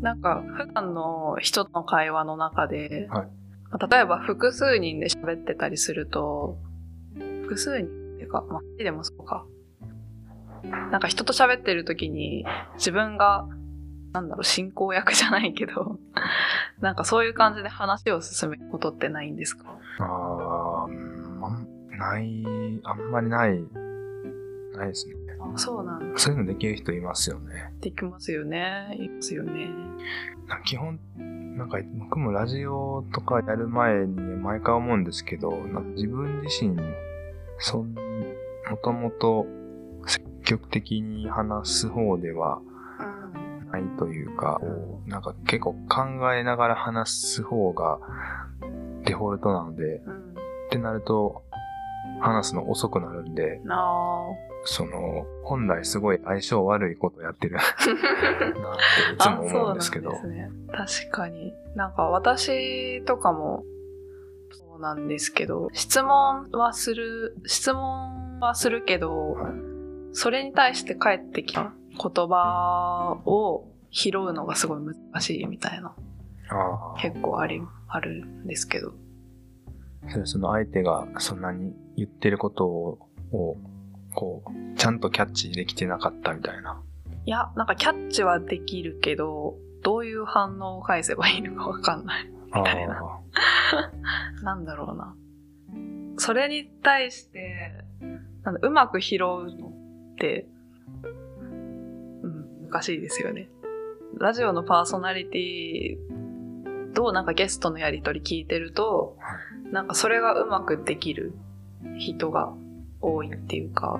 なんか普段の人との会話の中で、はいまあ例えば複数人で喋ってたりすると、複数人っていうか、まあ、でもそうか。なんか人と喋ってる時に自分が、なんだろう、進行役じゃないけど、なんかそういう感じで話を進めることってないんですか？ああ、ない、あんまりない、ないですね。そうなんだ。そういうのできる人いますよね。できますよね。いますよね。基本、なんか僕もラジオとかやる前に毎回思うんですけど、自分自身、そん、もともと積極的に話す方ではうん。ないというか、なんか結構考えながら話す方がデフォルトなので、うん。ってなると話すの遅くなるんで。その、本来すごい相性悪いことやってる なっていつも思うんですけど。あそうなんですね。確かに。なんか私とかもそうなんですけど、質問はする、質問はするけど、それに対して返ってきた言葉を拾うのがすごい難しいみたいな。結構あり、あるんですけど。その相手がそんなに言ってることを、をこう、ちゃんとキャッチできてなかったみたいな。いや、なんかキャッチはできるけど、どういう反応を返せばいいのかわかんない。みたいな。あ なんだろうな。それに対して、なんだうまく拾うのって、うん、難しいですよね。ラジオのパーソナリティとなんかゲストのやりとり聞いてると、なんかそれがうまくできる人が多いっていうか、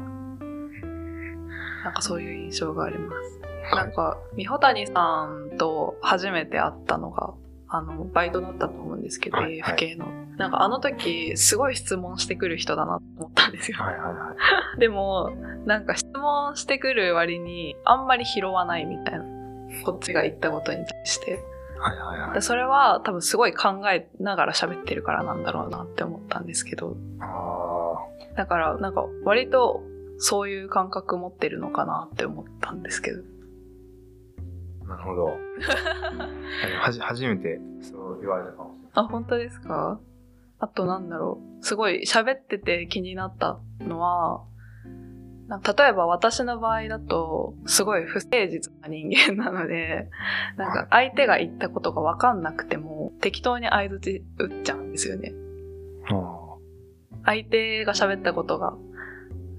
なんかそういう印象があります。あ。なんか、美穂谷さんと初めて会ったのが、あの、バイトだったと思うんですけど、はいはい AFK の。なんかあの時、すごい質問してくる人だなと思ったんですよ。はいはいはい。でも、なんか質問してくる割に、あんまり拾わないみたいな。こっちが言ったことに対して。はいはいはいで。それは多分すごい考えながら喋ってるからなんだろうなって思ったんですけど。あだから、なんか割とそういう感覚持ってるのかなって思ったんですけど。あ、なるほど。はじ、初めてそう言われたかもしれない。あ、本当ですか？あとなんだろう。すごい喋ってて気になったのは、例えば私の場合だと、すごい不誠実な人間なので、なんか相手が言ったことがわかんなくても、適当に相づち打っちゃうんですよね。あ相手が喋ったことが、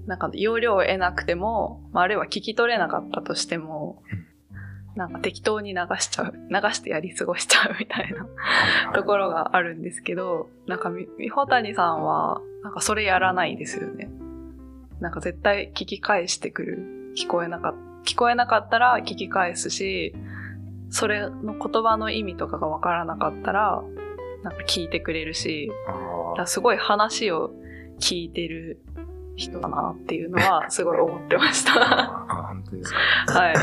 なんか要領を得なくても、まあ、あるいは聞き取れなかったとしても、なんか適当に流しちゃう。流してやり過ごしちゃうみたいなあ。ところがあるんですけど、なんかみ、みほたにさんは、なんかそれやらないですよね。なんか絶対聞き返してくる。聞こえなかっ聞こえなかったら聞き返すし、それの言葉の意味とかがわからなかったら、なんか聞いてくれるし、だすごい話を聞いてる人だなっていうのは すごい思ってました。あ。あ、本当ですか。はい。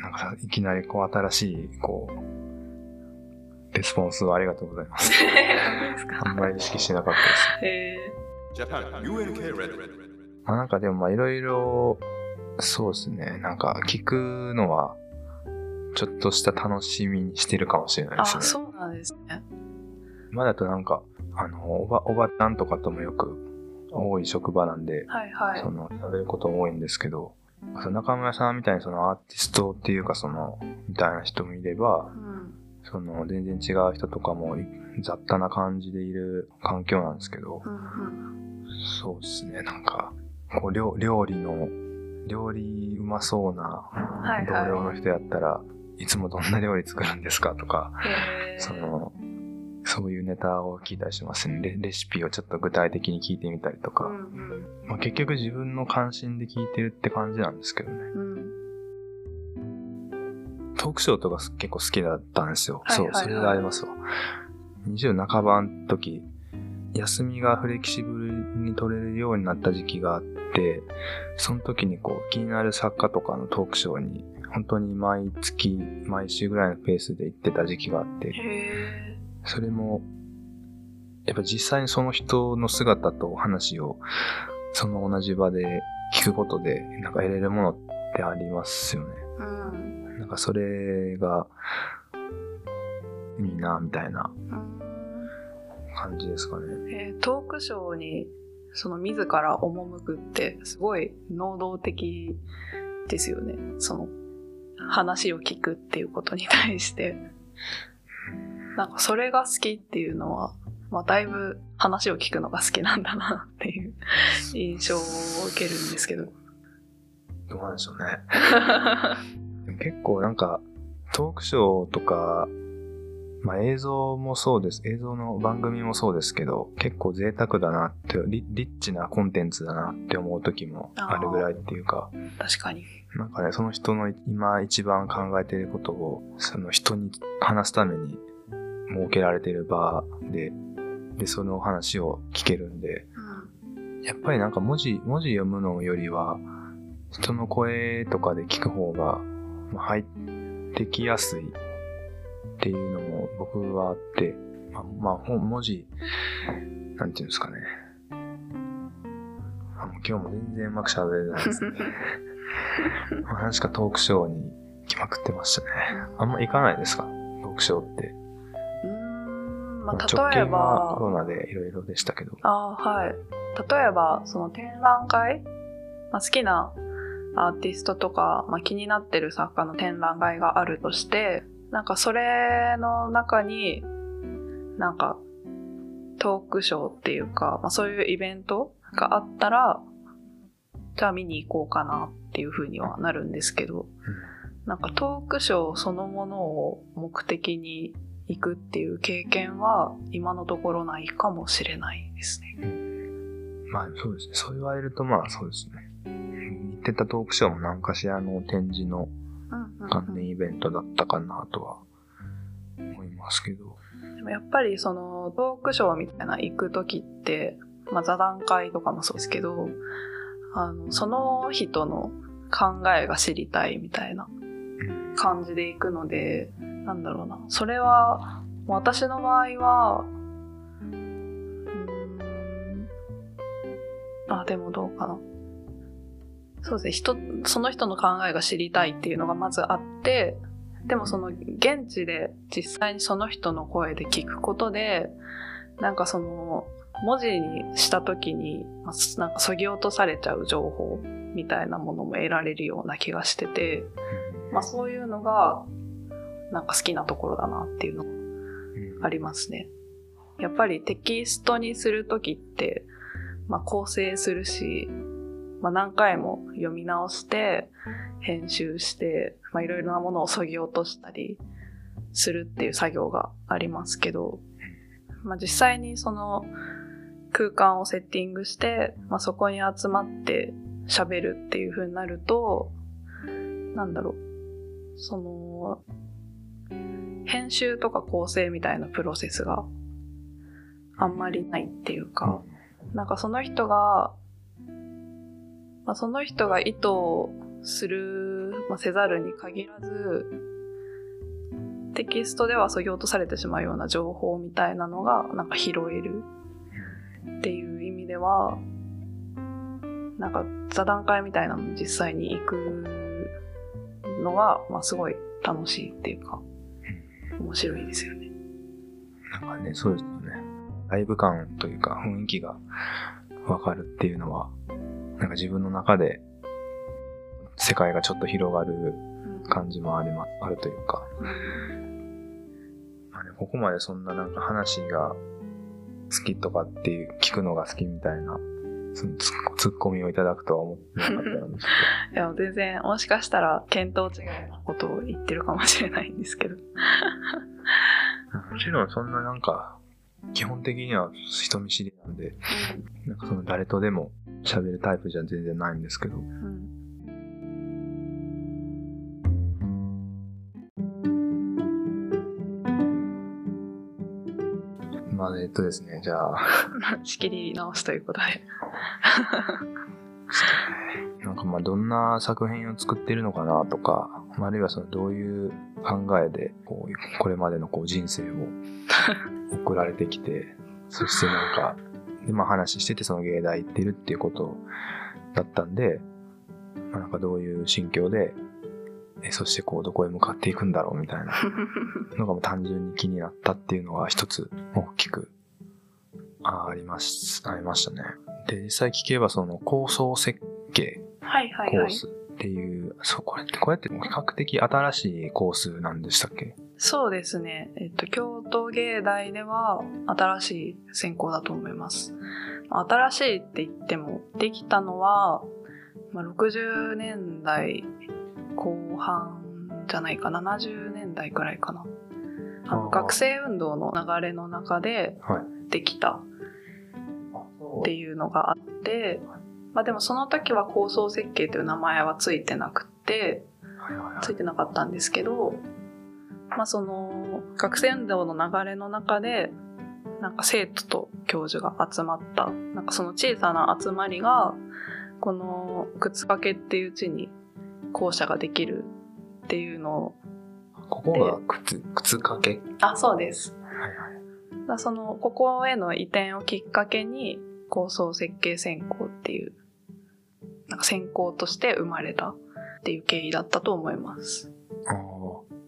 なんかさ、いきなりこう新しい、こう、レスポンスをありがとうございます。あんまり意識してなかったです。え Japan UNK Red. まあなんかでもまあいろいろ、そうですね。なんか聞くのは、ちょっとした楽しみにしてるかもしれないですね。そうなんですね。今だとなんか、あの、おば、おばちゃんとかともよく多い職場なんで、はいはいそ。の、喋ることも多いんですけど、その中村さんみたいにそのアーティストっていうかその、みたいな人もいればう、ん。その、全然違う人とかもい雑多な感じでいる環境なんですけど、うんうん。そうですね、なんか、こう料料理の、料理うまそうなはいはい同僚の人やったら、いつもどんな料理作るんですかとか、その、そういうネタを聞いたりしますね。レレシピをちょっと具体的に聞いてみたりとか。うんうん。まあ、結局自分の関心で聞いてるって感じなんですけどね。うん。トークショーとか結構好きだったんですよ。はいはいはいそう、それがありますわ。20半ばの時、休みがフレキシブルに取れるようになった時期があって、その時にこう気になる作家とかのトークショーに本当に毎月、毎週ぐらいのペースで行ってた時期があって、へそれも、やっぱ実際にその人の姿と話をその同じ場で聞くことでなんか得れるものってありますよね。ーうん。なんかそれがいいな、みたいなうん感じですかね。えートークショーにその自ら赴くってすごい能動的ですよねその話を聞くっていうことに対してなんかそれが好きっていうのは、まあ、だいぶ話を聞くのが好きなんだなっていう印象を受けるんですけど。どうなんでしょうね。結構なんか、トークショーとか、まあ映像もそうです。映像の番組もそうですけど、結構贅沢だなって、リリッチなコンテンツだなって思う時もあるぐらいっていうか、確かに。なんかね、その人の今一番考えていることを、その人に話すために設けられている場で、で、その話を聞けるんで、やっぱりなんか文字、文字読むのよりは、人の声とかで聞く方が、まあ入ってきやすいっていうのも僕はあって、まあ、まあ、本文字、なんていうんですかね。あもう今日も全然うまく喋れないですね。まあ、確かトークショーに来まくってましたね。あんま行かないですか？トークショーって。まあ、直例え近はコばロナでいろいろでしたけど。あーはい例えばその展覧会、まあ、好きなアーティストとか、まあ、気になってる作家の展覧会があるとしてなんかそれの中になんかトークショーっていうか、まあ、そういうイベントがあったらじゃあ見に行こうかなっていうふうにはなるんですけどなんかトークショーそのものを目的に行くっていう経験は今のところないかもしれないですね。まあそうですね。そう言われるとまあそうですね。行ってたトークショーも何かしらの展示のうんうん関連イベントだったかなとは思いますけど。でもやっぱりそのトークショーみたいな行く時って、まあ、座談会とかもそうですけどあのその人の考えが知りたいみたいなうん感じで行くのでなんだろうな。それは私の場合はうーん。あでもどうかな。そうですね。人その人の考えが知りたいっていうのがまずあってでもその現地で実際にその人の声で聞くことでなんかその文字にした時にまあなんかそぎ落とされちゃう情報みたいなものも得られるような気がしてて、まあ、そういうのがなんか好きなところだなっていうのうんありますね。やっぱりテキストにするときって、まあ、構成するし、まあ、何回も読み直して編集して、まあ、いろいろなものを削ぎ落としたりするっていう作業がありますけど、まあ、実際にその空間をセッティングして、まあ、そこに集まって喋るっていう風になるとなんだろうその編集とか構成みたいなプロセスがあんまりないっていうか、なんかその人が、まあ、その人が意図する、まあ、せざるに限らず、テキストではそぎ落とされてしまうような情報みたいなのがなんか拾えるっていう意味では、なんか座談会みたいなのに実際に行くのは、まあ、すごい楽しいっていうか、面白いですよね。なんかね、そうですよね。ライブ感というか雰囲気がわかるっていうのは、なんか自分の中で世界がちょっと広がる感じもありま、あるというか。まあね、ここまでそんななんか話が好きとかっていう、聞くのが好きみたいな、そのツッツッコミをいただくとは思ってなかったので、いや、全然、もしかしたら、見当違いなことを言ってるかもしれないんですけど。ともちろんそんななんか、基本的には人見知りなんで、なんかその誰とでも喋るタイプじゃ全然ないんですけど、うん。まあえっとですね、じゃあ、仕切り直しということで。なんかまあどんな作品を作ってるのかなとか、あるいはそのどういう考えでこうこれまでのこう人生を送られてきて、そしてなんか、でまあ話しててその芸大行ってるっていうことだったんで、まあなんかどういう心境でえ、そしてこう、どこへ向かっていくんだろうみたいな のがもう単純に気になったっていうのが一つ大きくああります、ありましたね。で、実際聞けばその構想設計はいはいはい。コースっていう、そう、これって、これって比較的新しいコースなんでしたっけ？そうですね。えっと、京都芸大では新しい専攻だと思います。新しいって言っても、できたのは、まあ、60年代後半じゃないか、70年代くらいかな。あの学生運動の流れの中ではい。できたっていうのがあって、まあでもその時は構想設計という名前はついてなくって、ついてなかったんですけど、まあその学生運動の流れの中で、なんか生徒と教授が集まった、なんかその小さな集まりが、この靴掛けっていう地に校舎ができるっていうのを、ここが靴、靴掛け？あ、そうです。はいはい。その、ここへの移転をきっかけに、構想設計専攻っていう、なんか専攻として生まれたっていう経緯だったと思います。ああ。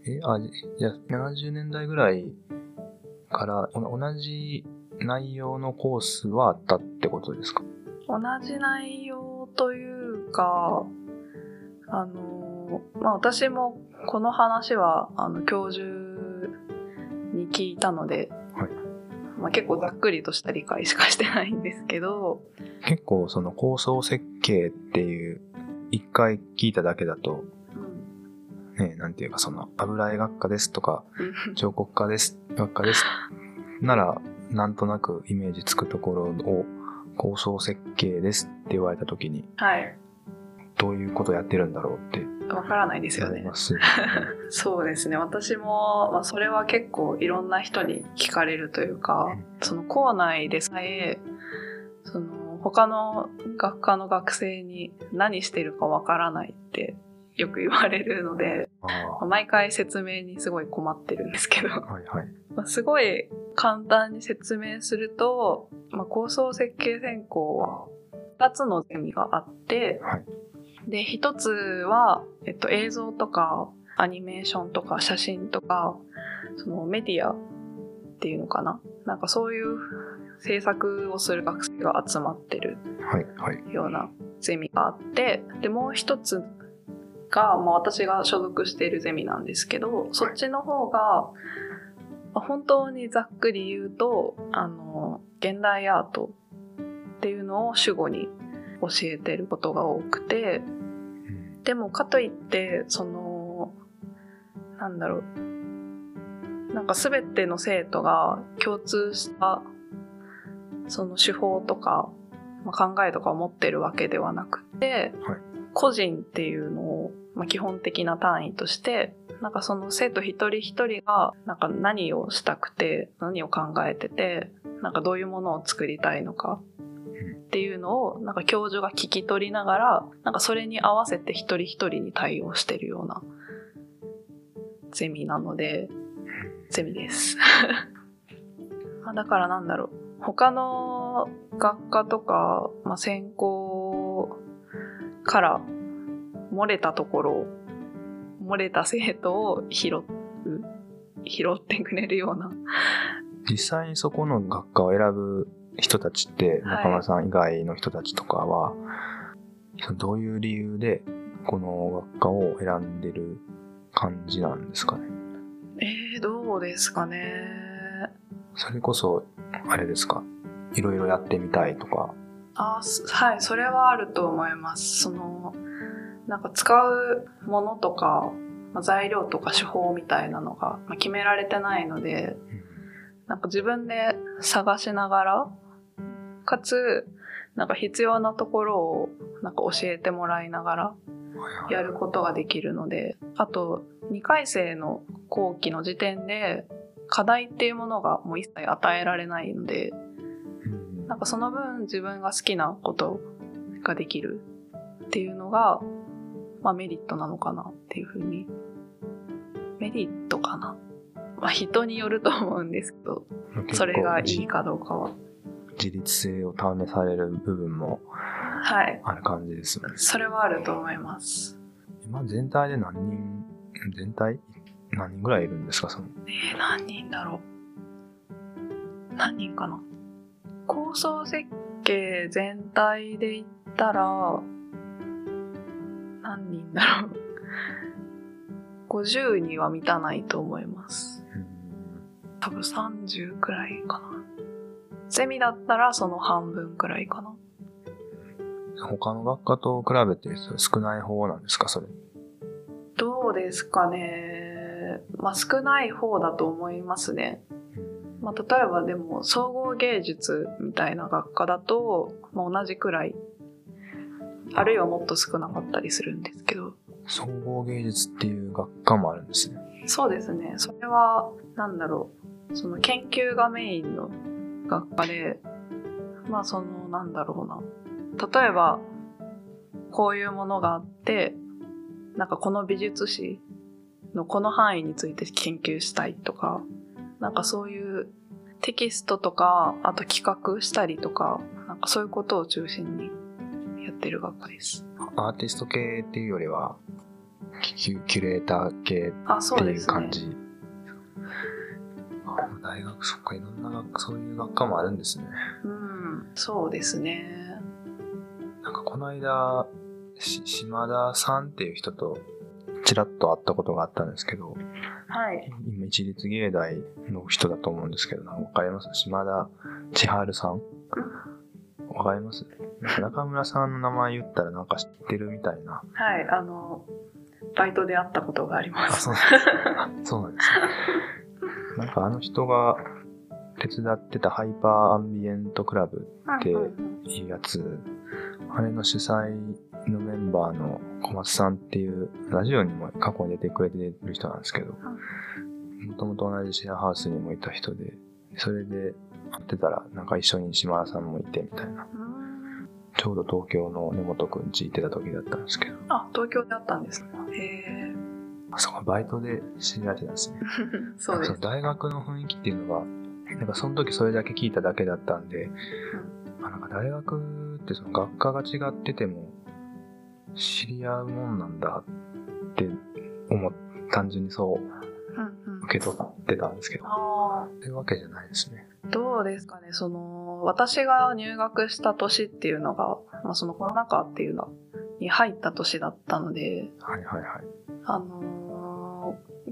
え、あ、じゃあ70年代ぐらいからお同じ内容のコースはあったってことですか？同じ内容というか、あの、まあ、私もこの話は、あの、教授に聞いたので、はいまあ、結構ざっくりとした理解しかしてないんですけど、結構その構想設計っていう、一回聞いただけだと、うんね、なんていうかその油絵学科ですとか、うん彫刻家です、学科です。なら、なんとなくイメージつくところを構想設計ですって言われた時に、はい。どういうことやってるんだろうってわからないですよね。そうですね。私も、まあ、それは結構いろんな人に聞かれるというか、その校内でさえ、その他の学科の学生に何してるかわからないってよく言われるので、あまあ毎回説明にすごい困ってるんですけど、あ、はいはい。まあすごい簡単に説明すると、まあ、構想設計専攻は2つのゼミがあって、はいで、1つは、えっと、映像とかアニメーションとか写真とか、そのメディアっていうのかな？なんかそういう制作をする学生が集まってる。ようなゼミがあって、で、もう一つが、まあ私が所属しているゼミなんですけど、そっちの方が、まあ本当にざっくり言うと、あの、現代アートっていうのを主語に教えてることが多くて、うんでもかといって、その、なんだろう、なんか全ての生徒が共通した、その手法とか、まあ、考えとかを持ってるわけではなくて、はい。個人っていうのを、まあ、基本的な単位として、なんかその生徒一人一人が、なんか何をしたくて、何を考えてて、なんかどういうものを作りたいのかっていうのを、なんか教授が聞き取りながら、なんかそれに合わせて一人一人に対応してるようなゼミなので、ゼミです。だからなんだろう。他の学科とか、まあ、専攻から漏れたところ、漏れた生徒を拾う、拾ってくれるような。実際にそこの学科を選ぶ人たちって、はい中村さん以外の人たちとかは、そのどういう理由でこの学科を選んでる感じなんですかね？えー、どうですかね？それこそ、あれですか、いろいろやってみたいとか。あすはい、それはあると思います。その、なんか使うものとか、まあ材料とか手法みたいなのが、まあ、決められてないので、なんか自分で探しながら、かつ、なんか必要なところをなんか教えてもらいながらやることができるので、あと2回生の後期の時点で課題っていうものがもう一切与えられないので、うんなんかその分自分が好きなことができるっていうのが、まあメリットなのかなっていうふうに。メリットかな。まあ人によると思うんですけど、それがいいかどうかは。自立性を試される部分もはい。ある感じですよね。それはあると思います。今全体で何人、全体何人ぐらいいるんですか？その。えー何人だろう何人かな構想設計全体で言ったら何人だろう50には満たないと思います多分30くらいかなゼミだったらその半分くらいかな。他の学科と比べて少ない方なんですか？それ。どうですかね。まあ少ない方だと思いますね。まあ、例えばでも総合芸術みたいな学科だと、まあ、同じくらいあるいはもっと少なかったりするんですけど。総合芸術っていう学科もあるんですね。そうですね。それはなんだろう。その研究がメインの学科でまあそのなんだろうな例えばこういうものがあってなんかこの美術史のこの範囲について研究したいとかなんかそういうテキストとか、あと企画したりとか、なんかそういうことを中心にやってる学科です。アーティスト系っていうよりは、キュキュレーター系あ、っていうそうですね感。じ。あ大学、そっか、いろんな学科、そういう学科もあるんですね。うん、そうですね。なんかこの間、し島田さんっていう人と、ちらっと会ったことがあったんですけど、はい。今一律芸大の人だと思うんですけど、わかります？島田千春さん？わかります？中村さんの名前言ったらなんか知ってるみたいな。はい、あの、バイトで会ったことがありまあ、す。そうなんですあそうなんですね。なんかあの人が手伝ってたハイパーアンビエントクラブでうんうんいうやつ、あれの主催のメンバーの小松さんっていう、ラジオにも過去に出てくれてる人なんですけど、もともと同じシェアハウスにもいた人で、それで会ってたら、なんか一緒に島田さんもいてみたいな。うんちょうど東京の根本くん家行ってた時だったんですけど、あ、東京で会ったんですね。へえ。あそこバイトで知り合ってたんですね。そうです。大学の雰囲気っていうのが、なんかその時それだけ聞いただけだったんで、あなんか大学ってその学科が違ってても知り合うもんなんだって思っ単純にそう受け取ってたんですけど、ういうわけじゃないですね。どうですかね、その、私が入学した年っていうのが、まあ、そのコロナ禍っていうのに入った年だったので、はいはいはい。あのー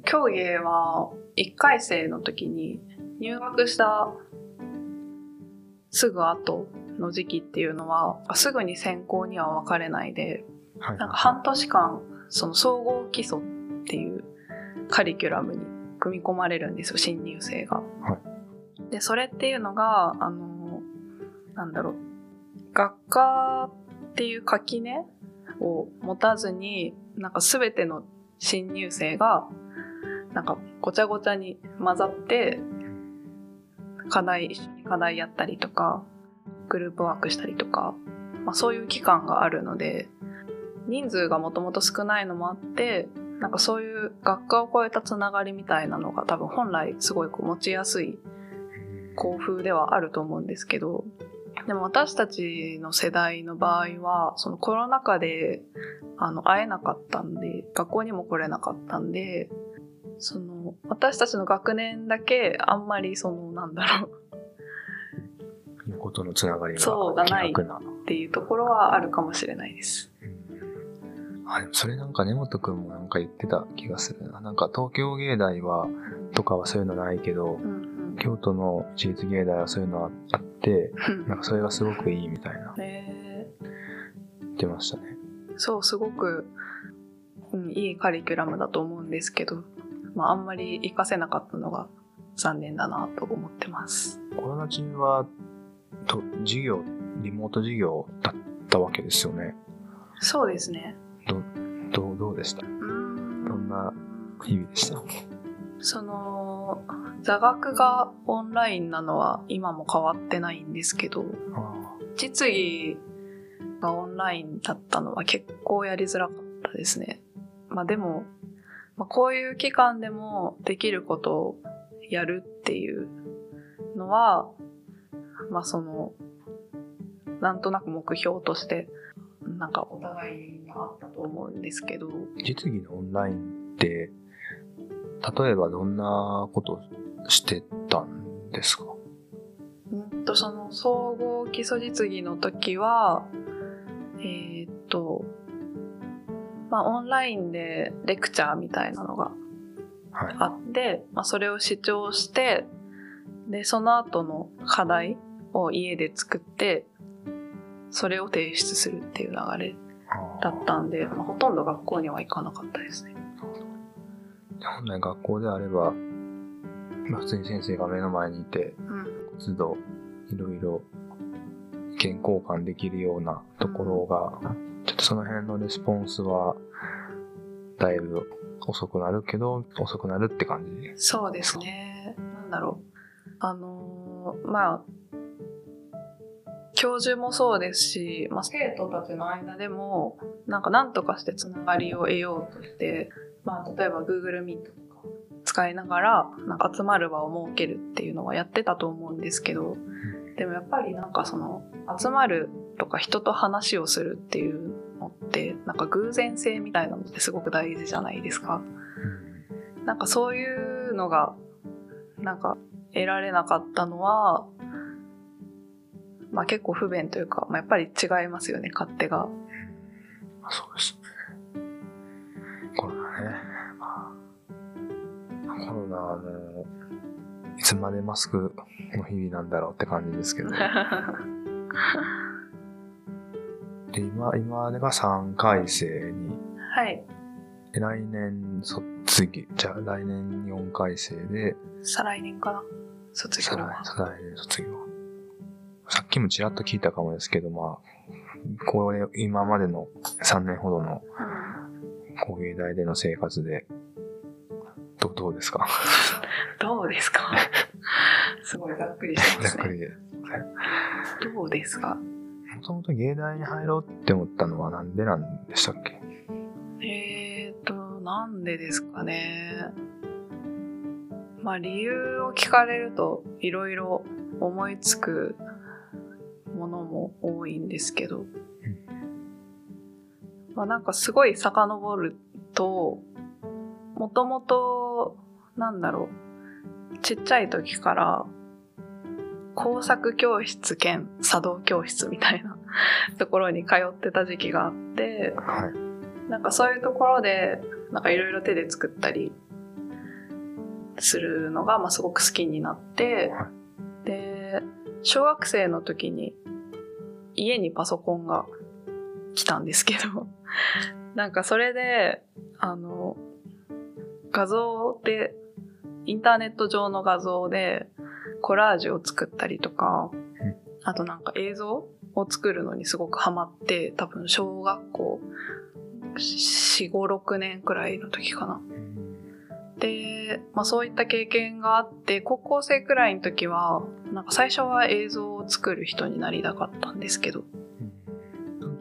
競芸は1回生の時に入学したすぐ後の時期っていうのは、すぐに専攻には分かれないで、はいなんか半年間、その総合基礎っていうカリキュラムに組み込まれるんですよ、新入生が。はで、それっていうのが、あの、なんだろう、学科っていう垣根を持たずに、なんか全ての新入生が、なんかごちゃごちゃに混ざって、課題、一緒に課題やったりとか、グループワークしたりとか、まあそういう期間があるので、人数がもともと少ないのもあって、なんかそういう学科を超えたつながりみたいなのが多分本来すごいこう持ちやすい校風ではあると思うんですけど、でも私たちの世代の場合は、そのコロナ禍であの会えなかったんで、学校にも来れなかったんで、その私たちの学年だけあんまりそのなんだろういうことのつながりがそうがない。っていうところはあるかもしれないです。うんあ、でもそれなんか根本くんもなんか言ってた気がするな。なんか東京芸大は、とかはそういうのないけど、うん京都の私立芸大はそういうのあって、うんなんかそれがすごくいいみたいなね言ってましたね。そう、すごく、うん、いいカリキュラムだと思うんですけど、まあ、あんまり活かせなかったのが残念だなと思ってます。コロナ中は、と、授業、リモート授業だったわけですよね。そうですね。どう、どうでした？どんな日々でした？その、座学がオンラインなのは今も変わってないんですけど、実技がオンラインだったのは結構やりづらかったですね。まあでも、まあ、こういう期間でもできることをやるっていうのは、まあその、なんとなく目標としてなんかお互いにあったと思うんですけど、実技のオンラインって、例えばどんなことしてたんですか？うんとその総合基礎実技の時は、えーっと、まあオンラインでレクチャーみたいなのがはい。あって、まあ、それを視聴してでその後の課題を家で作ってそれを提出するっていう流れだったんで、まあ、ほとんど学校には行かなかったですね。本来学校であれば、まあ、普通に先生が目の前にいて、うん、都度いろいろ意見交換できるようなところが、ちょっとその辺のレスポンスは、だいぶ遅くなるけど、遅くなるって感じ。そうですね。なんだろう。あのーまあ、教授もそうですし、まあ、生徒たちの間でも、なんか何とかしてつながりを得ようとして、まあ、例えば Google Meet とか使いながら、なんか集まる場を設けるっていうのはやってたと思うんですけど、でもやっぱりなんかその、集まるとか人と話をするっていうのって、なんか偶然性みたいなのってすごく大事じゃないですか。なんかそういうのが、なんか得られなかったのは、まあ結構不便というか、まあ、やっぱり違いますよね、勝手が。そうですね。まあ、コロナはもう、いつまでマスクの日々なんだろうって感じですけど。で、今、今でが3回生に、はい。で来年卒業、じゃあ来年4回生で、再来年かな卒業再来は。再来年卒業。さっきもちらっと聞いたかもですけど、まあ、これ、今までの3年ほどの工芸大での生活で、どどうですか？どうですか？すごいざっくりしてますね。ざっくりで。どうですか？もともと芸大に入ろうって思ったのはなんでなんでしたっけ？えーと、なんでですかね。まあ理由を聞かれるといろいろ思いつくものも多いんですけど、まあなんかすごい遡ると、もともと、なんだろう、ちっちゃい時から工作教室兼茶道教室みたいな ところに通ってた時期があって、はい。なんかそういうところで、なんかいろいろ手で作ったりするのが、まあ、すごく好きになって、はで、小学生の時に家にパソコンが来たんですけど、なんかそれで、あの、画像で、インターネット上の画像でコラージュを作ったりとか、あとなんか映像を作るのにすごくハマって、多分小学校4、5、6年くらいの時かな。で、まあそういった経験があって、高校生くらいの時は、なんか最初は映像を作る人になりたかったんですけど、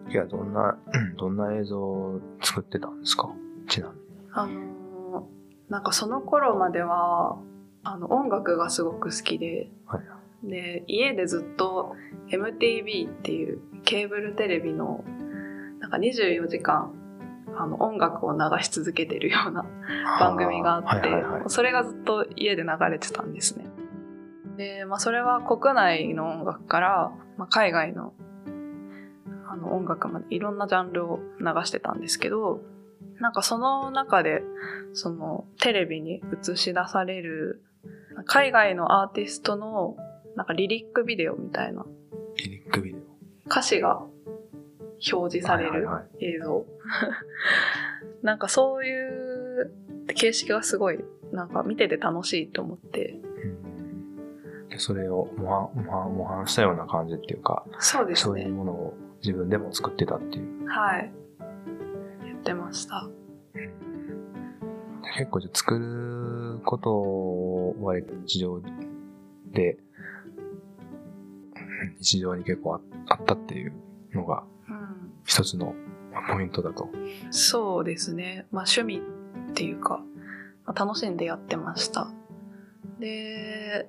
時はどんな、どんな映像を作ってたんですか？ちなみに。あのーなんかその頃までは、あの音楽がすごく好きで、はい。で、家でずっと MTV っていうケーブルテレビの、なんか24時間、あの音楽を流し続けてるような番組があって、はいはいはい。それがずっと家で流れてたんですね。で、まあそれは国内の音楽から、まあ、海外のあの音楽までいろんなジャンルを流してたんですけど、なんかその中で、そのテレビに映し出される海外のアーティストのなんかリリックビデオみたいなリリックビデオ。歌詞が表示されるはいはいはい映像。なんかそういう形式がすごいなんか見てて楽しいと思って。うんでそれを模範模範模範したような感じっていうか、そうですそういうね。ものを自分でも作ってたっていう。はい。やってました。で結構じゃあ作ることを割と日常で、うん日常に結構ああったっていうのがうん。一つのポイントだと。そうですね。まあ趣味っていうか、まあ、楽しんでやってました。で、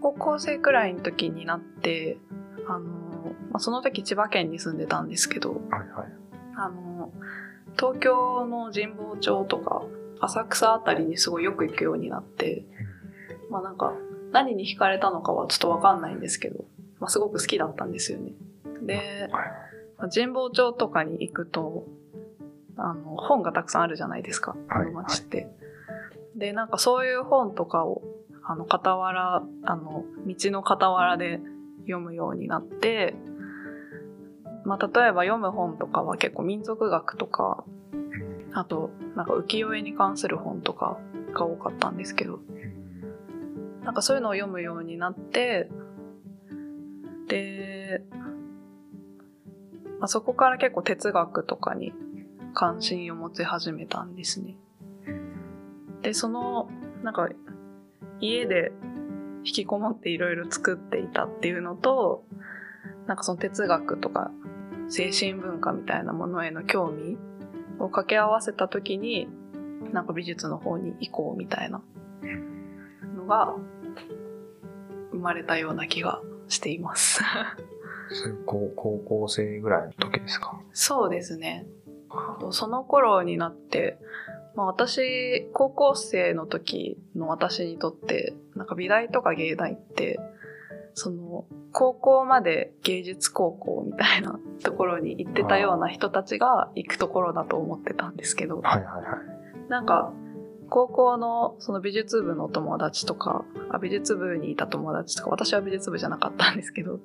高校生くらいの時になって、あの、まあ、その時千葉県に住んでたんですけど、はいはい。あの、東京の神保町とか浅草あたりにすごいよく行くようになって、まあなんか何に惹かれたのかはちょっとわかんないんですけど、まあすごく好きだったんですよね。で、神保町とかに行くと、あの、本がたくさんあるじゃないですか、こはいの街って。で、なんかそういう本とかを、あの、傍ら、あの、道の傍らで読むようになって、まあ例えば読む本とかは結構民族学とか、あと、なんか浮世絵に関する本とかが多かったんですけど、なんかそういうのを読むようになって、で、まあ、そこから結構哲学とかに関心を持ち始めたんですね。で、その、なんか、家で引きこもっていろいろ作っていたっていうのと、なんかその哲学とか精神文化みたいなものへの興味を掛け合わせた時に、なんか美術の方に行こうみたいなのが生まれたような気がしています。それ高高校生ぐらいの時ですか？そうですね。その頃になって、まあ私、高校生の時の私にとって、なんか美大とか芸大って、その、高校まで芸術高校みたいなところに行ってたような人たちが行くところだと思ってたんですけど、はいはいはい。なんか、高校のその美術部の友達とか、あ美術部にいた友達とか、私は美術部じゃなかったんですけど、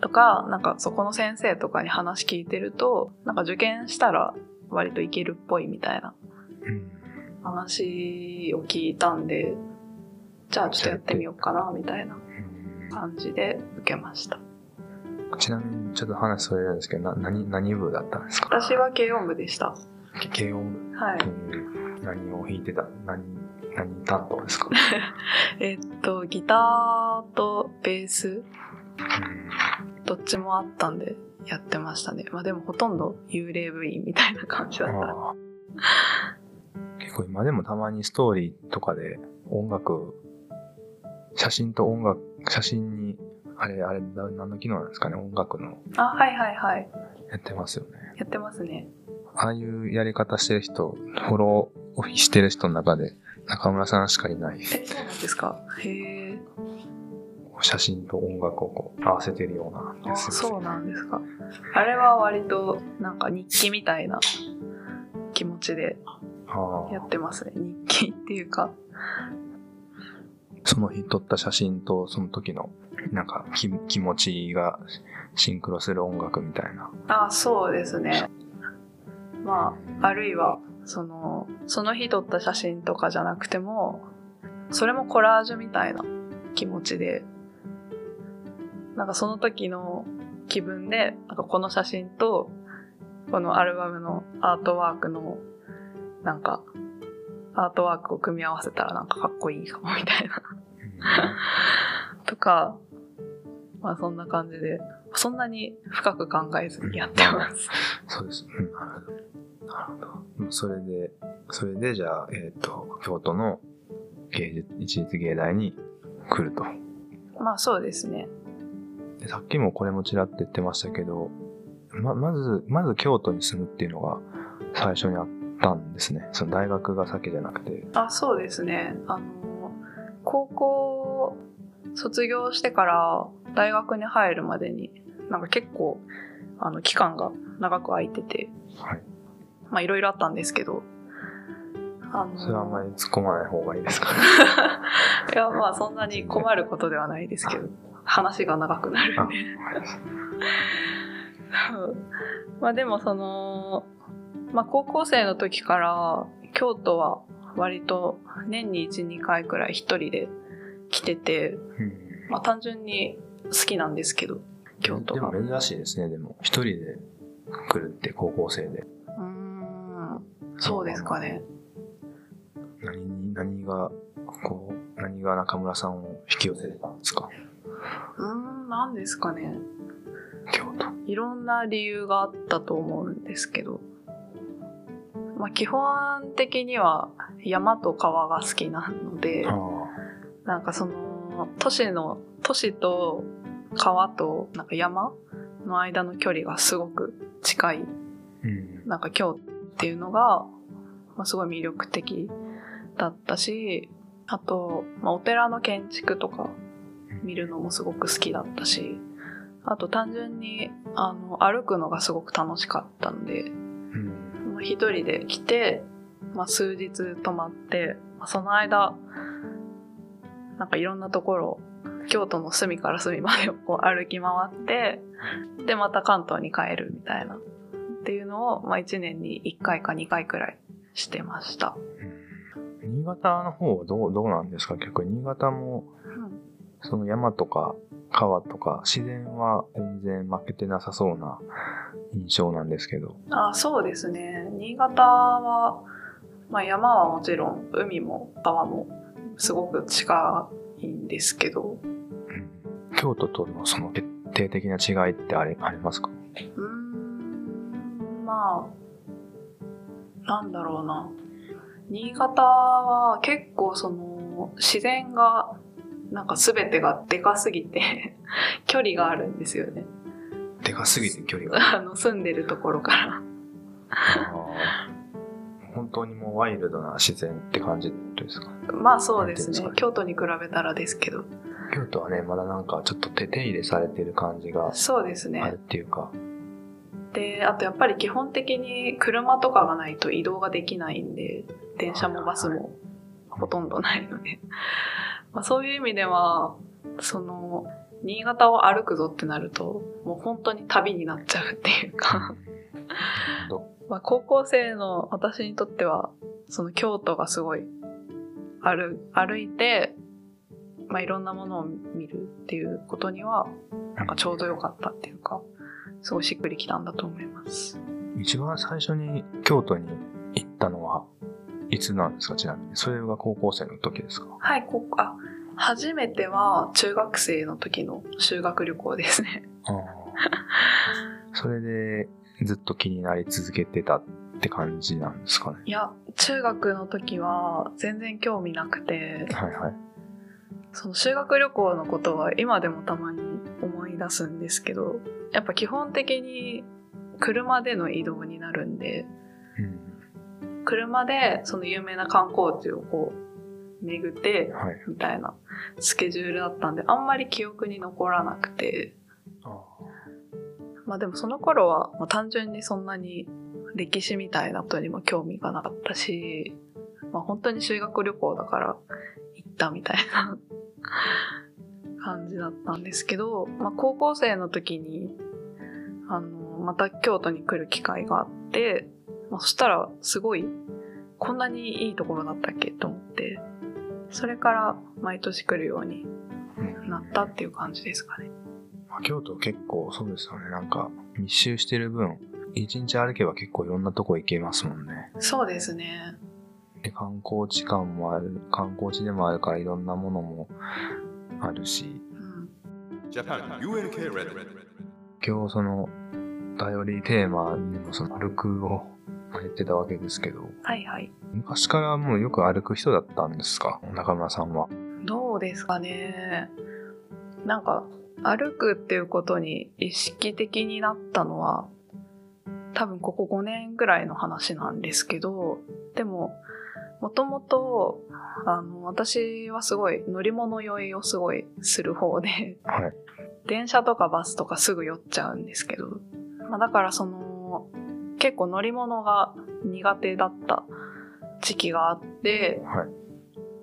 とか、なんかそこの先生とかに話聞いてると、なんか受験したら割といけるっぽいみたいなうん話を聞いたんで、じゃあちょっとやってみようかな、みたいなうん感じで受けました。ちなみにちょっと話それるんですけど、な何何部だったんですか？私は軽音部でした。け軽音部。はい。うん何を弾いてた？何、何担当ですか？えっと、ギターとベースうんどっちもあったんでやってましたね。まあでもほとんど幽霊部員みたいな感じだった。構今でもたまにストーリーとかで音楽、写真と音楽、写真に、あれ、あれ、な何の機能なんですかね音楽のあ、はいはいはい。やってますよね。やってますね。ああいうやり方してる人、フォローしてる人の中で中村さんしかいない。え、そうなんですか？へえ。写真と音楽をこう合わせてるようなあ、やつですそうなんですか。あれは割となんか日記みたいな気持ちでやってますね。日記っていうか。その日撮った写真とその時のなんか気気持ちがシンクロする音楽みたいな。あ、そうですね。まあ、あるいは、その、その日撮った写真とかじゃなくても、それもコラージュみたいな気持ちで、なんかその時の気分で、なんかこの写真と、このアルバムのアートワークの、なんか、アートワークを組み合わせたらなんかかっこいいかもみたいな。とか、まあそんな感じで、そんなに深く考えずにやってます。そうです。うん、なるほど。なるほど。それで、それでじゃあ、えっ、と、京都の芸術、一律芸大に来ると。まあそうですね。でさっきもこれもちらって言ってましたけど、ま、まず、まず京都に住むっていうのが最初にあったんですね。その大学が先じゃなくて。あ、そうですね。あの、高校卒業してから大学に入るまでに、なんか結構、あの、期間が長く空いてて、はい。まあいろいろあったんですけど、あの、それはあんまり突っ込まない方がいいですか？ね。いや、まあそんなに困ることではないですけど、話が長くなるんで。まあでもその、まあ高校生の時から京都は割と年に1、2回くらい一人で来てて、うんまあ単純に好きなんですけど、京都が。でも珍しいですね、でも。一人で来るって高校生で。うーん、そうですかね。何に、何が、こう、何が中村さんを引き寄せてたんですか？うーん、なんですかね。京都。いろんな理由があったと思うんですけど、まあ基本的には山と川が好きなので、あなんかその都市の都市と川となんか山の間の距離がすごく近いうん。なんか京っていうのが、まあ、すごい魅力的だったしあと、まあ、お寺の建築とか見るのもすごく好きだったしあと単純にあの歩くのがすごく楽しかったんで一人で来て、まあ、数日泊まって、まあ、その間なんかいろんなところ京都の隅から隅までをこう歩き回ってでまた関東に帰るみたいなっていうのを、まあ、1年に1回か2回くらいしてました、新潟の方はどう、どうなんですか？結構新潟も、その山とか川とか自然は全然負けてなさそうな印象なんですけど。あそうですね。新潟は、まあ、山はもちろん海も川もすごく近いんですけど。うん。京都とのその決定的な違いってありありますか？うーんまあなんだろうな。新潟は結構その自然がなんか全てがでかすぎて 距離があるんですよね。でかすぎて距離が。あの住んでるところから。本当にもうワイルドな自然って感じですか？まあそうですね。京都に比べたらですけど。京都はね、まだなんかちょっと手手入れされてる感じがそうですね。あるっていうか。であとやっぱり基本的に車とかがないと移動ができないんで電車もバスもほとんどないので、まあ、そういう意味ではその新潟を歩くぞってなるともう本当に旅になっちゃうっていうか、ど まあ、高校生の私にとってはその京都がすごい歩歩いて、まあ、いろんなものを見るっていうことにはなんかちょうど良かったっていうかすごいしっくりきたんだと思います。一番最初に京都に行ったのはいつなんですかちなみに。それが高校生の時ですか？はい、ここ、あ、初めては中学生の時の修学旅行ですね。それでずっと気になり続けてたって感じなんですかね？いや、中学の時は全然興味なくて、はいはい。その修学旅行のことは今でもたまに思い出すんですけど、やっぱ基本的に車での移動になるんで、うん。車でその有名な観光地をこう巡って、はい。みたいなスケジュールだったんで、あんまり記憶に残らなくて、あまあでもその頃はまあ単純にそんなに歴史みたいなことにも興味がなかったし、まあ本当に修学旅行だから行ったみたいな 感じだったんですけど、まあ高校生の時に、あの、また京都に来る機会があって、まあそしたらすごい、こんなにいいところだったっけ？と思って、それから毎年来るようにうんなったっていう感じですかね。まあ京都結構そうですよね。なんか密集してる分、一日歩けば結構いろんなとこ行けますもんね。そうですね。で観光地感もある、観光地でもあるからいろんなものもあるし、うん。今日その、頼りテーマにもその歩くを言ってたわけですけど、はいはい。昔からもうよく歩く人だったんですか？中村さんは。どうですかね。なんか、歩くっていうことに意識的になったのは、多分ここ5年ぐらいの話なんですけど、でも、もともと、あの、私はすごい乗り物酔いをすごいする方で、はい。電車とかバスとかすぐ酔っちゃうんですけど、まあ、だからその、結構乗り物が苦手だった時期があって、はい。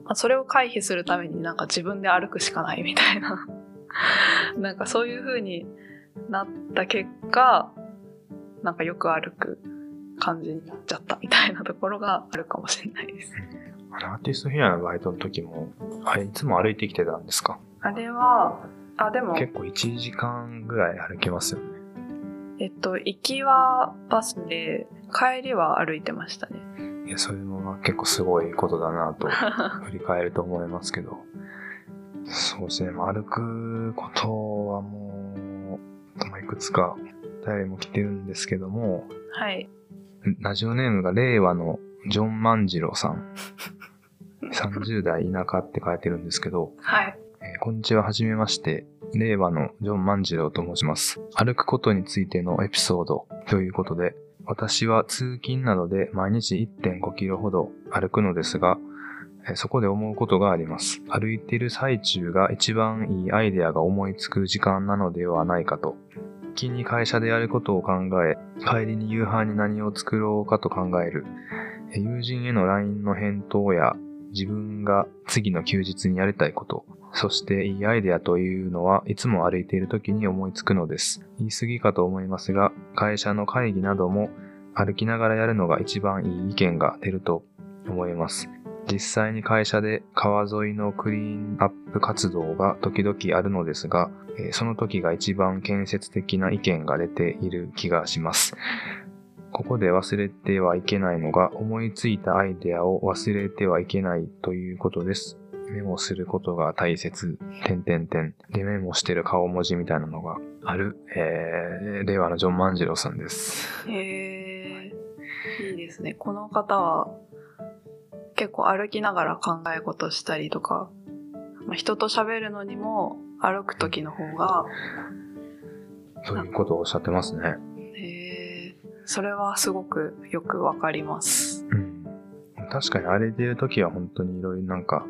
まあそれを回避するためになんか自分で歩くしかないみたいな なんかそういう風になった結果なんかよく歩く感じになっちゃったみたいなところがあるかもしれないですアーティストフェアのバイトの時も、あれいつも歩いてきてたんですか？あれはあでも結構1時間ぐらい歩きますよね。えっと行きはバスで帰りは歩いてましたね。いや、それも結構すごいことだなと 振り返ると思いますけど。そうですね、まあ歩くことはもう、まあいくつかお便りも来てるんですけども、はい。ラジオネームが令和のジョン万次郎さん。30代田舎って書いてるんですけど、はい。えーこんにちは、はじめまして。令和のジョン万次郎と申します。歩くことについてのエピソードということで、私は通勤などで毎日1.5キロほど歩くのですが、そこで思うことがあります。歩いている最中が一番いいアイデアが思いつく時間なのではないかと。気に会社でやることを考え、帰りに夕飯に何を作ろうかと考える。友人への LINE の返答や自分が次の休日にやりたいこと、そしていいアイデアというのはいつも歩いている時に思いつくのです。言い過ぎかと思いますが、会社の会議なども歩きながらやるのが一番いい意見が出ると思います。実際に会社で川沿いのクリーンアップ活動が時々あるのですが、その時が一番建設的な意見が出ている気がします。ここで忘れてはいけないのが、思いついたアイデアを忘れてはいけないということです。メモすることが大切。点点点。で、メモしてる顔文字みたいなのがある、えー、令和のジョン万次郎さんです。へえいいですね。この方は結構歩きながら考え事したりとか、まあ、人と喋るのにも歩く時の方が、ということをおっしゃってますね。へえそれはすごくよくわかります。うん。確かに歩いている時は本当にいろいろなんか、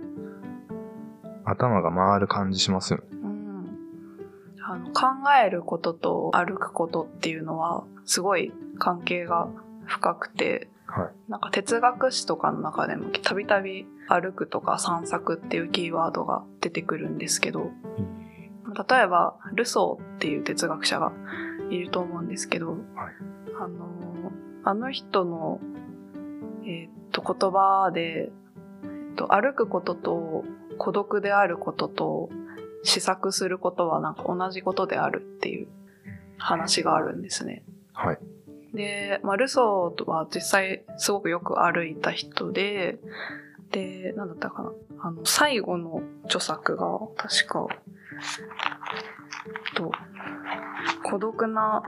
頭が回る感じしますよね。うん、あの考えることと歩くことっていうのはすごい関係が深くてはい。なんか哲学史とかの中でもたびたび歩くとか散策っていうキーワードが出てくるんですけど例えばルソーっていう哲学者がいると思うんですけど、あのあの人の、えーっと言葉で、えっと、歩くことと孤独であることと試作することはなんか同じことであるっていう話があるんですね。はい。で、まあ、ルソーは実際すごくよく歩いた人で、で、なんだったかな。あの、最後の著作が、確か、と、孤独な、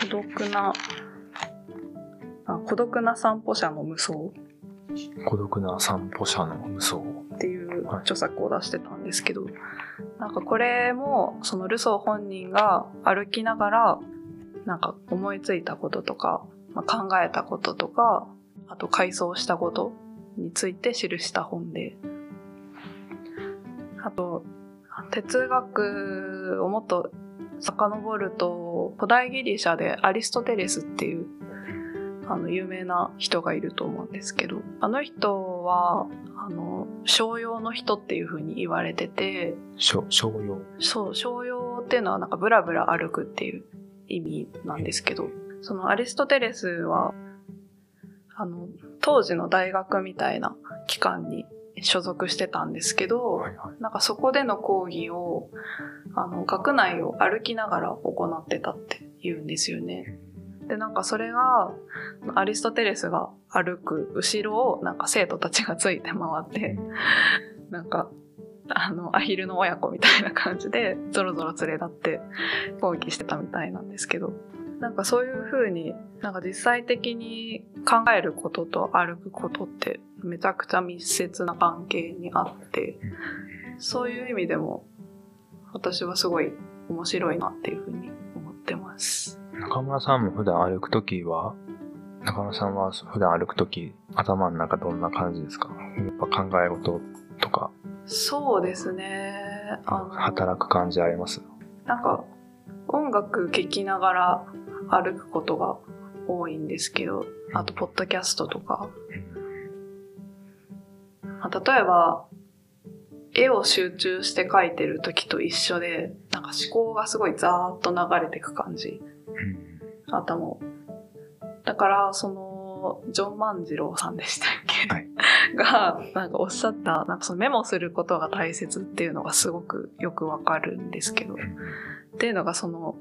孤独な、あ孤独な散歩者の無双孤独な散歩者の無双。っていうはい著作を出してたんですけど、なんかこれもそのルソー本人が歩きながらなんか思いついたこととか、まあ、考えたこととかあと回想したことについて記した本であと哲学をもっと遡ると古代ギリシャでアリストテレスっていうあの有名な人がいると思うんですけどあの人はあの商用の人っていう風に言われてて商商用。そう商用っていうのはなんかブラブラ歩くっていう意味なんですけどそのアリストテレスはあの当時の大学みたいな機関に所属してたんですけど、はいはい。なんかそこでの講義をあの学内を歩きながら行ってたって言うんですよね。でなんかそれがアリストテレスが歩く後ろをなんか生徒たちがついて回って なんかあのアヒルの親子みたいな感じでゾロゾロ連れ立って講義してたみたいなんですけどなんかそういう風になんか実際的に考えることと歩くことってめちゃくちゃ密接な関係にあってそういう意味でも私はすごい面白いなっていう風に思ってます。中村さんも普段歩くときは、中村さんは普段歩くとき、頭の中どんな感じですか？やっぱ考え事とか、そうですね。あの働く感じあります？なんか音楽聴きながら歩くことが多いんですけど、あとポッドキャストとか。まあ例えば、絵を集中して描いてる時と一緒で、なんか思考がすごいザーッと流れていく感じ。頭を。だから、その、ジョン万次郎さんでしたっけ、はい。が、なんかおっしゃった、なんかそのメモすることが大切っていうのがすごくよくわかるんですけど、っていうのがその、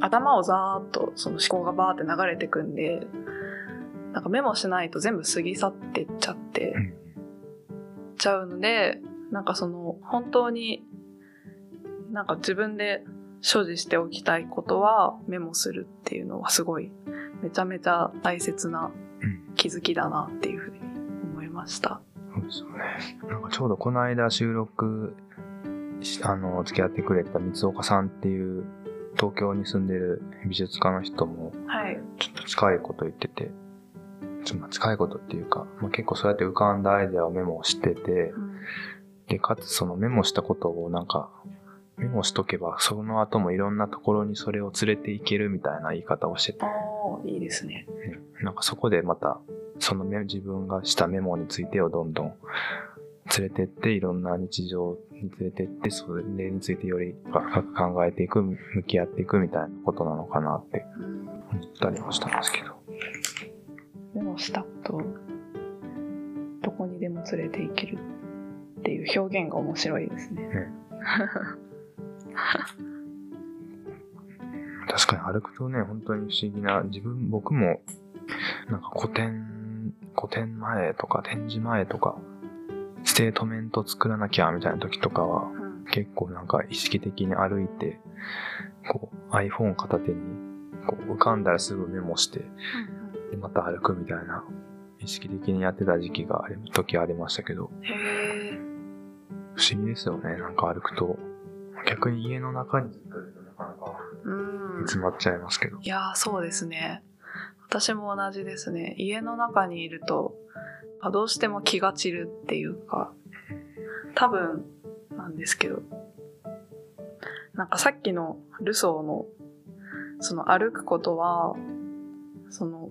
頭をザーッとその思考がバーって流れてくんで、なんかメモしないと全部過ぎ去ってっちゃって、うん。ちゃうので、なんかその、本当に、なんか自分で所持しておきたいことはメモするっていうのはすごいめちゃめちゃ大切なうん気づきだなっていうふうに思いました。そうですよね。なんかちょうどこの間収録しあの、付き合ってくれた三岡さんっていう、東京に住んでる美術家の人も、はい。ちょっと近いこと言ってて、ちょっとまあ近いことっていうか、まあ、結構そうやって浮かんだアイデアをメモしててう、んで、かつそのメモしたことをなんか、メモしとけば、その後もいろんなところにそれを連れていけるみたいな言い方をしてて、おーいいですね。なんかそこでまた、そのメ自分がしたメモについてをどんどん連れてって、いろんな日常に連れてって、それについてより深く考えていく、向き合っていくみたいなことなのかなってうん思ったりもしたんですけど。メモしたことをどこにでも連れて行けるっていう表現が面白いですね。確かに歩くとね、本当に不思議な、自分、僕も、なんか古典、古典前とか展示前とか、ステートメント作らなきゃみたいな時とかは、うん結構なんか意識的に歩いて、こう iPhone 片手に、こう浮かんだらすぐメモして、でまた歩くみたいな、意識的にやってた時期があり、時ありましたけど。不思議ですよね、なんか歩くと。逆に家の中にずっといるとなかなかうん。詰まっちゃいますけど。いやーそうですね。私も同じですね。家の中にいると、あどうしても気が散るっていうか、多分なんですけど、なんかさっきのルソーの、その歩くことは、その、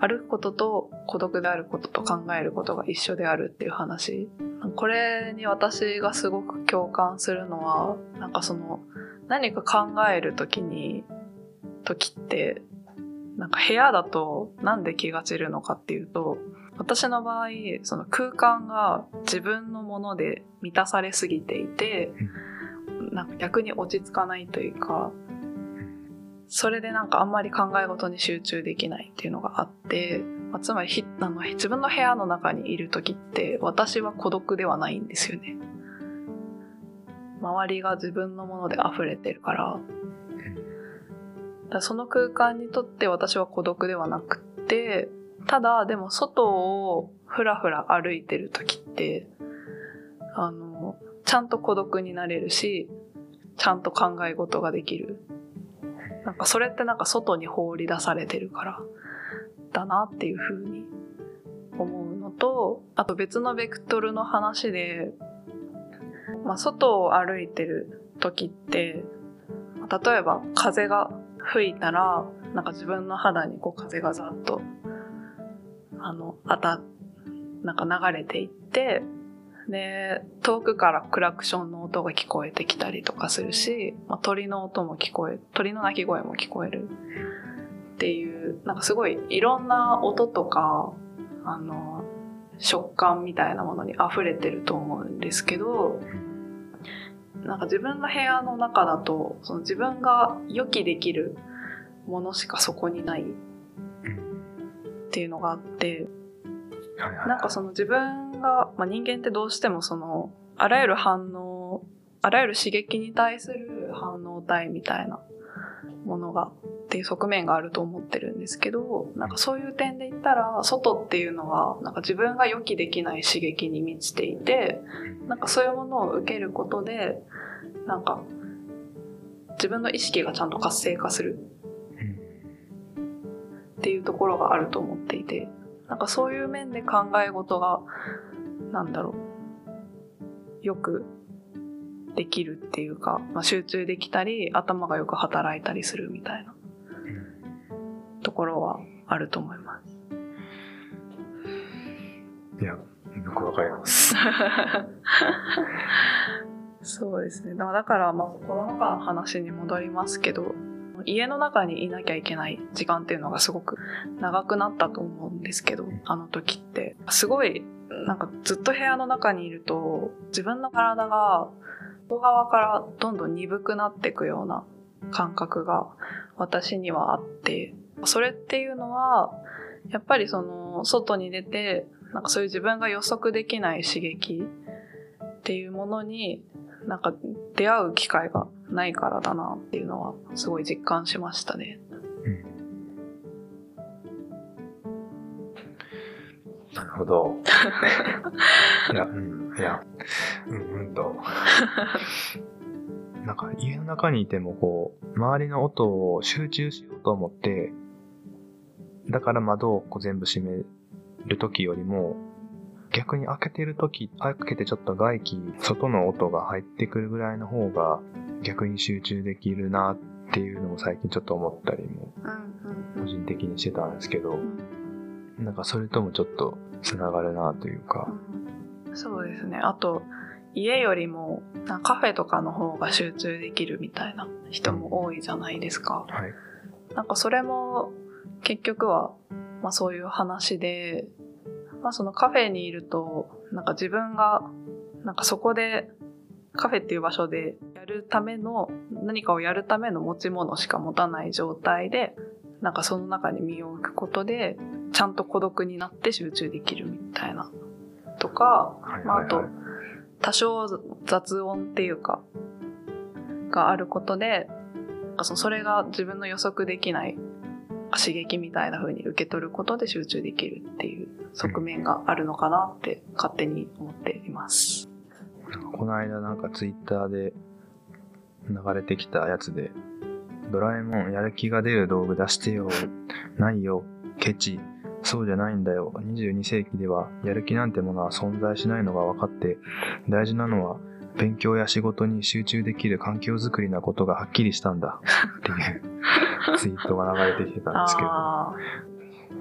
歩くことと孤独であることと考えることが一緒であるっていう話。これに私がすごく共感するのは、なんかその、何か考えるときに、時って、なんか部屋だとなんで気が散るのかっていうと、私の場合、その空間が自分のもので満たされすぎていて、なんか逆に落ち着かないというか、それでなんかあんまり考え事に集中できないっていうのがあって、まあ、つまりあの自分の部屋の中にいる時って私は孤独ではないんですよね。周りが自分のもので溢れてるから。だからその空間にとって私は孤独ではなくって、ただでも外をふらふら歩いてる時って、あの、ちゃんと孤独になれるし、ちゃんと考え事ができる。なんかそれってなんか外に放り出されてるからだなっていうふうに思うのと、あと別のベクトルの話で、まあ、外を歩いてる時って、例えば風が吹いたら、なんか自分の肌にこう風がざっと、あの、当た、なんか流れていって、で、遠くからクラクションの音が聞こえてきたりとかするし、まあ、鳥の音も聞こえ、鳥の鳴き声も聞こえるっていう、なんかすごいいろんな音とか、あの、食感みたいなものに溢れてると思うんですけど、なんか自分の部屋の中だと、その自分が予期できるものしかそこにないっていうのがあって、なんかその自分が、まあ、人間ってどうしてもその、あらゆる反応、あらゆる刺激に対する反応体みたいなものが、っていう側面があると思ってるんですけど、なんかそういう点で言ったら、外っていうのは、なんか自分が予期できない刺激に満ちていて、なんかそういうものを受けることで、なんか、自分の意識がちゃんと活性化するっていうところがあると思っていて、なんかそういう面で考え事が、なんだろう、よくできるっていうか、まあ、集中できたり、頭がよく働いたりするみたいなところはあると思います。いや、よくわかります。そうですね。だからまあ、コロナ禍の話に戻りますけど、家の中にいなきゃいけない時間っていうのがすごく長くなったと思うんですけど、あの時って。すごい、なんかずっと部屋の中にいると、自分の体が外側からどんどん鈍くなっていくような感覚が私にはあって、それっていうのは、やっぱりその、外に出て、なんかそういう自分が予測できない刺激っていうものになんか出会う機会がないからだなっていうのはすごい実感しましたね。うんなるほど。いや、うん、いや、うんうんと。なんか家の中にいてもこう、周りの音を集中しようと思って、だから窓をこう全部閉めるときよりも、逆に開けてるとき、開けてちょっと外気、外の音が入ってくるぐらいの方が逆に集中できるなっていうのも最近ちょっと思ったりもうん個人的にしてたんですけどう、んなんかそれともちょっと繋がるなというか、うんそうですね。あと、家よりもカフェとかの方が集中できるみたいな人も多いじゃないですか。はい。なんかそれも結局は、まあそういう話で、まあそのカフェにいると、なんか自分が、なんかそこで、カフェっていう場所でやるための、何かをやるための持ち物しか持たない状態で、なんかその中に身を置くことで、ちゃんと孤独になって集中できるみたいな。とか、はいまああと多少雑音っていうか、があることで、なんかそのそれが自分の予測できない刺激みたいな風に受け取ることで集中できるっていう側面があるのかなって勝手に思っています。なんこの間なんかツイッターで流れてきたやつで、ドラえもんやる気が出る道具出してよ。ないよ。ケチ。そうじゃないんだよ。22世紀ではやる気なんてものは存在しないのが分かって、大事なのは勉強や仕事に集中できる環境づくりなことがはっきりしたんだ。っていうツイートが流れてきてたんですけど、あ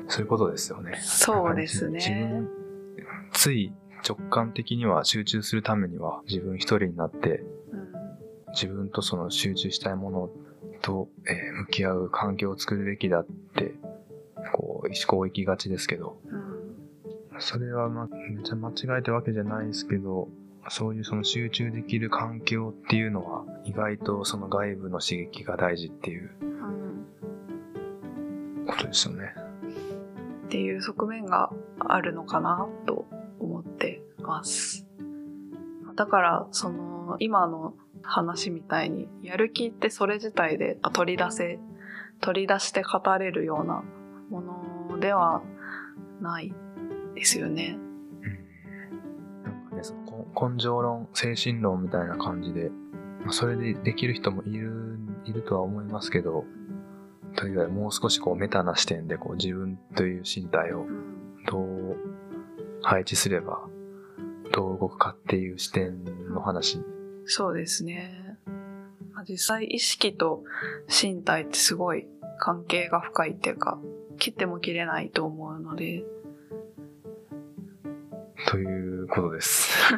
そういうことですよねあ、。そうです自ね分。つい直感的には集中するためには自分一人になってうん自分とその集中したいものと、えー向き合う環境を作るべきだってこう思考行きがちですけどうんそれは、ま、めっちゃ間違えたわけじゃないですけどそういうその集中できる環境っていうのは意外とその外部の刺激が大事っていううんことですよね。っていう側面があるのかなと思ってます。だから、その、今の話みたいに、やる気ってそれ自体で取り出せ、取り出して語れるようなものではないですよね。なんかね、そのこ根性論、精神論みたいな感じで、まあそれでできる人もいる、いるとは思いますけど、とりあえずもう少しこうメタな視点でこう自分という身体をうんどう配置すれば、どう動くかっていう視点の話。そうですね。まあ実際意識と身体ってすごい関係が深いっていうか、切っても切れないと思うので、ということです。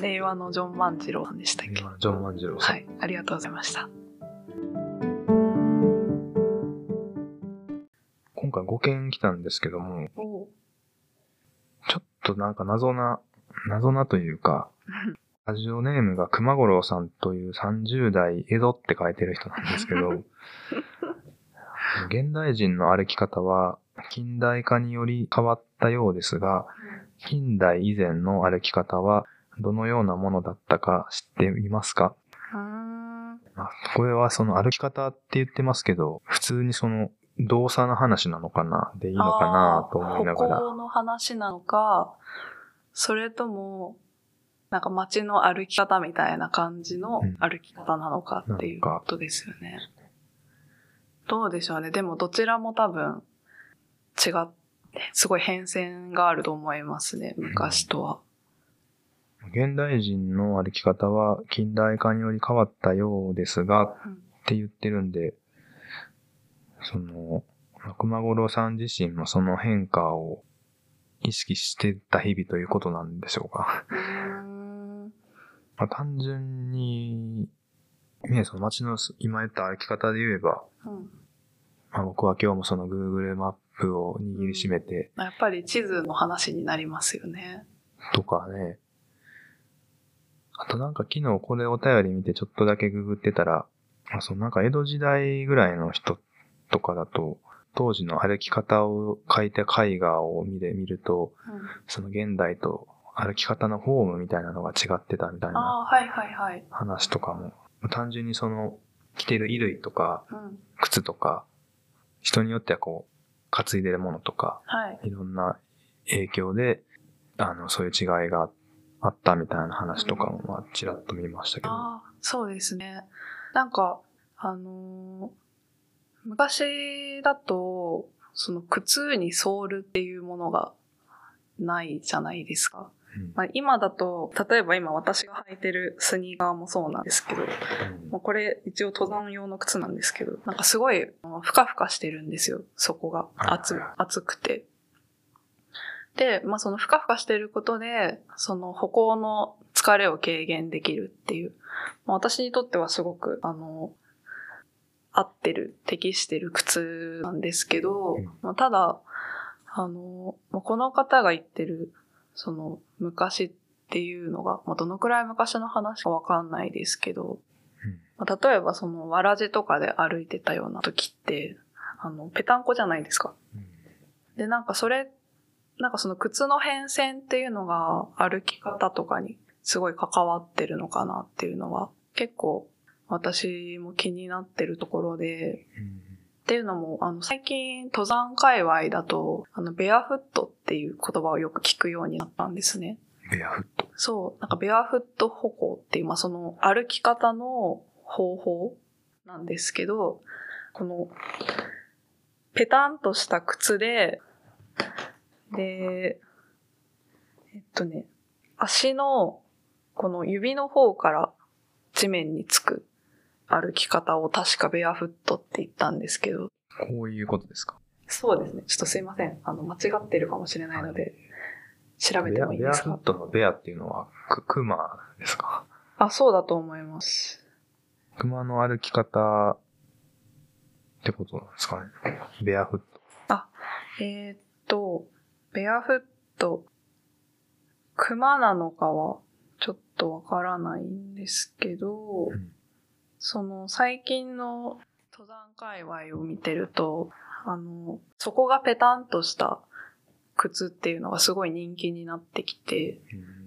令和のジョン万次郎さんでしたっけ？今のジョン万次郎さん。はい、ありがとうございました。今回5件来たんですけども、おちょっとなんか謎な、謎なというか、ラジオネームが熊五郎さんという30代江戸って書いてる人なんですけど、現代人の歩き方は近代化により変わったようですが、近代以前の歩き方はどのようなものだったか知っていますか？これはその歩き方って言ってますけど、普通にその動作の話なのかな？でいいのかな？と思いながら。歩行の話なのか、それとも、なんか街の歩き方みたいな感じのうん歩き方なのかっていうことですよね。どうでしょうね。でもどちらも多分違って、すごい変遷があると思いますね。昔とは。現代人の歩き方は近代化により変わったようですが、っうんて言ってるんで、その、熊五郎さん自身もその変化を意識してた日々ということなんでしょうか。まあ、単純に、ね、その街の今言った歩き方で言えば、うんまあ、僕は今日もその Google マップを握りしめてやっぱり地図の話になりますよね。とかね、あとなんか昨日これお便り見てちょっとだけググってたら、まあ、そのなんか江戸時代ぐらいの人とかだと、当時の歩き方を書いた絵画を見てみると、うんその現代と歩き方のフォームみたいなのが違ってたみたいなああ、はいはいはい。話とかも、単純にその着てる衣類とかうん。靴とか、人によってはこう、担いでるものとか、はい。いろんな影響であの、そういう違いがあったみたいな話とかも、まあ、ちらっと見ましたけど。ああ、そうですね。なんか、あのー昔だと、その靴にソールっていうものがないじゃないですか。うんまあ、今だと、例えば今私が履いてるスニーカーもそうなんですけど、まあ、これ一応登山用の靴なんですけど、なんかすごいふかふかしてるんですよ、そこが。熱熱くて。で、まあそのふかふかしてることで、その歩行の疲れを軽減できるっていう。まあ、私にとってはすごく、あの、合ってる、適してる靴なんですけど、うん。まあ、ただ、あの、まあこの方が言ってる、その昔っていうのが、まあ、どのくらい昔の話かわかんないですけど、まあ例えばそのわらじとかで歩いてたような時って、あの、ぺたんこじゃないですか。うん。で、なんかそれ、なんかその靴の変遷っていうのが歩き方とかにすごい関わってるのかなっていうのは結構私も気になってるところで、っていうのも、あの、最近登山界隈だと、あの、ベアフットっていう言葉をよく聞くようになったんですね。ベアフット。そう、なんかベアフット歩行っていう、まあその歩き方の方法なんですけど、この、ペタンとした靴で、で、えっとね、足の、この指の方から地面につく歩き方を確かベアフットって言ったんですけど、こういうことですか？そうですね。ちょっとすいません。あの、間違ってるかもしれないので、調べてベアベアもいいですか？フットのベアっていうのは、ククマですか？あ、そうだと思います。クマの歩き方ってことなんですかね？ベアフット。えーっと、ベアフット、熊なのかはちょっとわからないんですけど、うんその最近の登山界隈を見てると、あの、そこがペタンとした靴っていうのがすごい人気になってきて、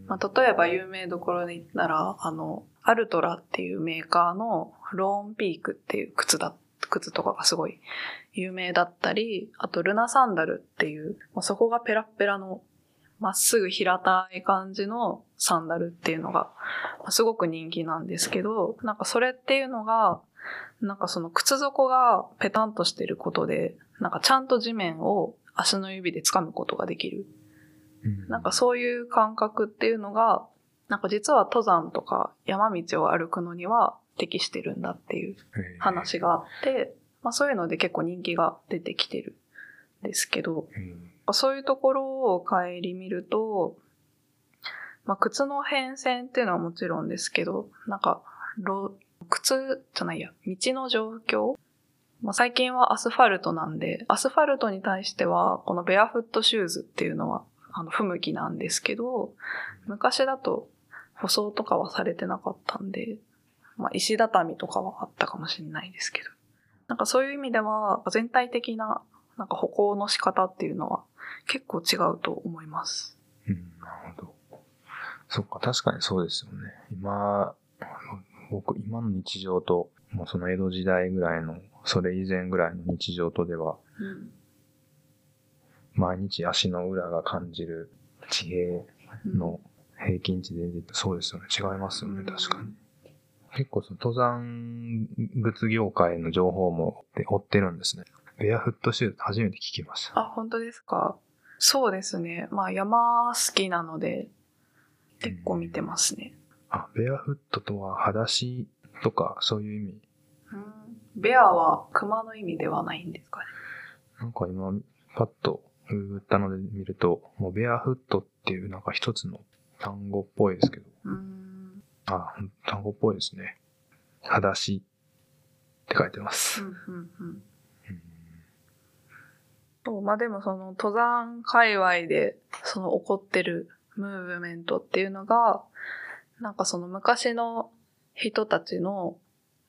まあ、例えば有名どころで言ったら、あの、アルトラっていうメーカーのローンピークっていう靴だ、靴とかがすごい有名だったり、あとルナサンダルっていう、まあ、そこがペラッペラのまっすぐ平たい感じのサンダルっていうのが、まあすごく人気なんですけど、なんかそれっていうのが、なんかその靴底がペタンとしてることで、なんかちゃんと地面を足の指で掴むことができる。うん。なんかそういう感覚っていうのが、なんか実は登山とか山道を歩くのには適してるんだっていう話があって、まあそういうので結構人気が出てきてるんですけど、うんそういうところを顧みると、まあ靴の変遷っていうのはもちろんですけど、なんか、靴じゃないや、道の状況まあ、最近はアスファルトなんで、アスファルトに対しては、このベアフットシューズっていうのは、あの、不向きなんですけど、昔だと舗装とかはされてなかったんで、まあ、石畳とかはあったかもしれないですけど。なんかそういう意味では、全体的な、なんか歩行の仕方っていうのは結構違うと思います。うん、なるほど。そっか、確かにそうですよね。今、僕、今の日常と、もうその江戸時代ぐらいの、それ以前ぐらいの日常とでは、うん。毎日足の裏が感じる地平の平均値で、そうですよね。違いますよね、うん確かに。結構その登山靴業界の情報も追ってるんですね。ベアフットシューズ初めて聞きました。あ、本当ですか？そうですね。まあ山好きなので、結構見てますね。あ、ベアフットとは裸足とかそういう意味？うん。ベアは熊の意味ではないんですかね。なんか今、パッとググったので見ると、もうベアフットっていうなんか一つの単語っぽいですけど、うん。あ、単語っぽいですね。裸足って書いてまうす。ん、うん、うん。うんそうまあでもその登山界隈でその起こってるムーブメントっていうのが、なんかその昔の人たちの、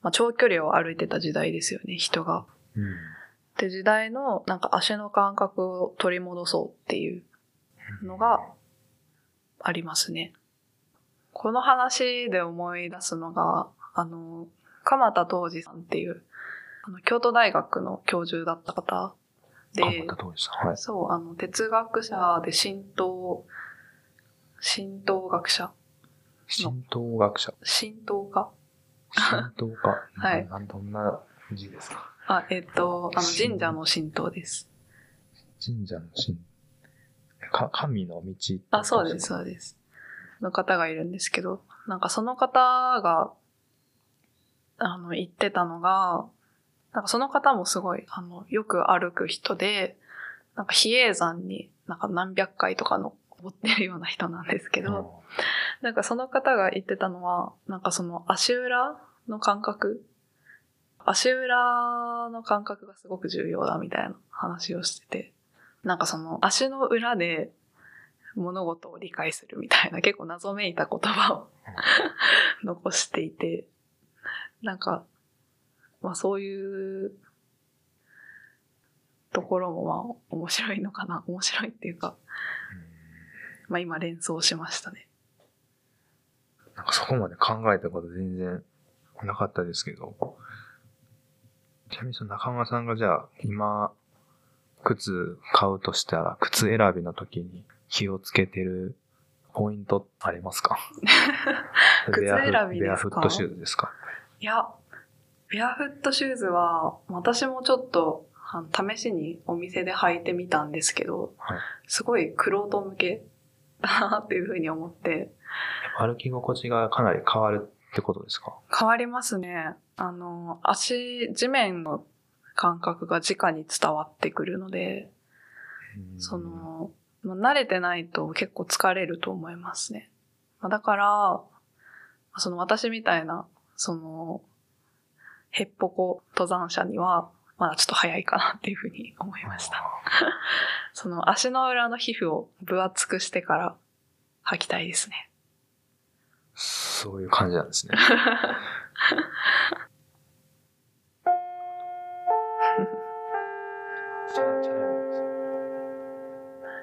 まあ、長距離を歩いてた時代ですよね、人が。うんって時代のなんか足の感覚を取り戻そうっていうのがありますね。この話で思い出すのが、あの、鎌田東司さんっていう、あの京都大学の教授だった方。はい。そう、あの、哲学者で神道神道学者。神道学者。神道家？神道家。はいどんな字ですか？あ、えっ、と、あの、神社の神道です。神社の神。か、神の道あ、そうです、。そうです。の方がいるんですけど、なんかその方が、あの、言ってたのが、なんかその方もすごい、あの、よく歩く人で、なんか比叡山になんか何百回とかの登ってるような人なんですけど、なんかその方が言ってたのは、なんかその足裏の感覚足裏の感覚がすごく重要だみたいな話をしてて、なんかその足の裏で物事を理解するみたいな結構謎めいた言葉を 残していて、なんか、まあそういうところもまあ面白いのかな。面白いっていうか、まあ今連想しましたね。なんかそこまで考えたこと全然なかったですけど。ちなみにその中村さんがじゃあ今、靴買うとしたら、靴選びの時に気をつけてるポイントありますか？靴選びですか？ベアフットシューズですか？いや、ベアフットシューズは、私もちょっと、試しにお店で履いてみたんですけど、はいすごいクロート向け だなっていうふうに思って、歩き心地がかなり変わるってことですか？変わりますね。あの、足、地面の感覚が直に伝わってくるので、そ、の、まあ慣れてないと結構疲れると思いますね。まあだから、その私みたいな、その、へっぽこ登山者には、まだちょっと早いかなっていうふうに思いました。その足の裏の皮膚を分厚くしてから履きたいですね。そういう感じなんですね。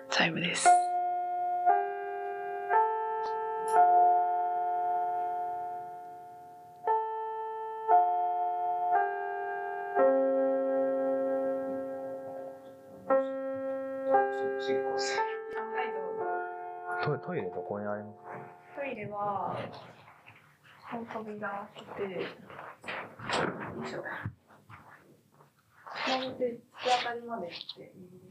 チャイムです。ありますかトイレは、この扉開けて、よいしょ。こので、突き当たりまで行って、右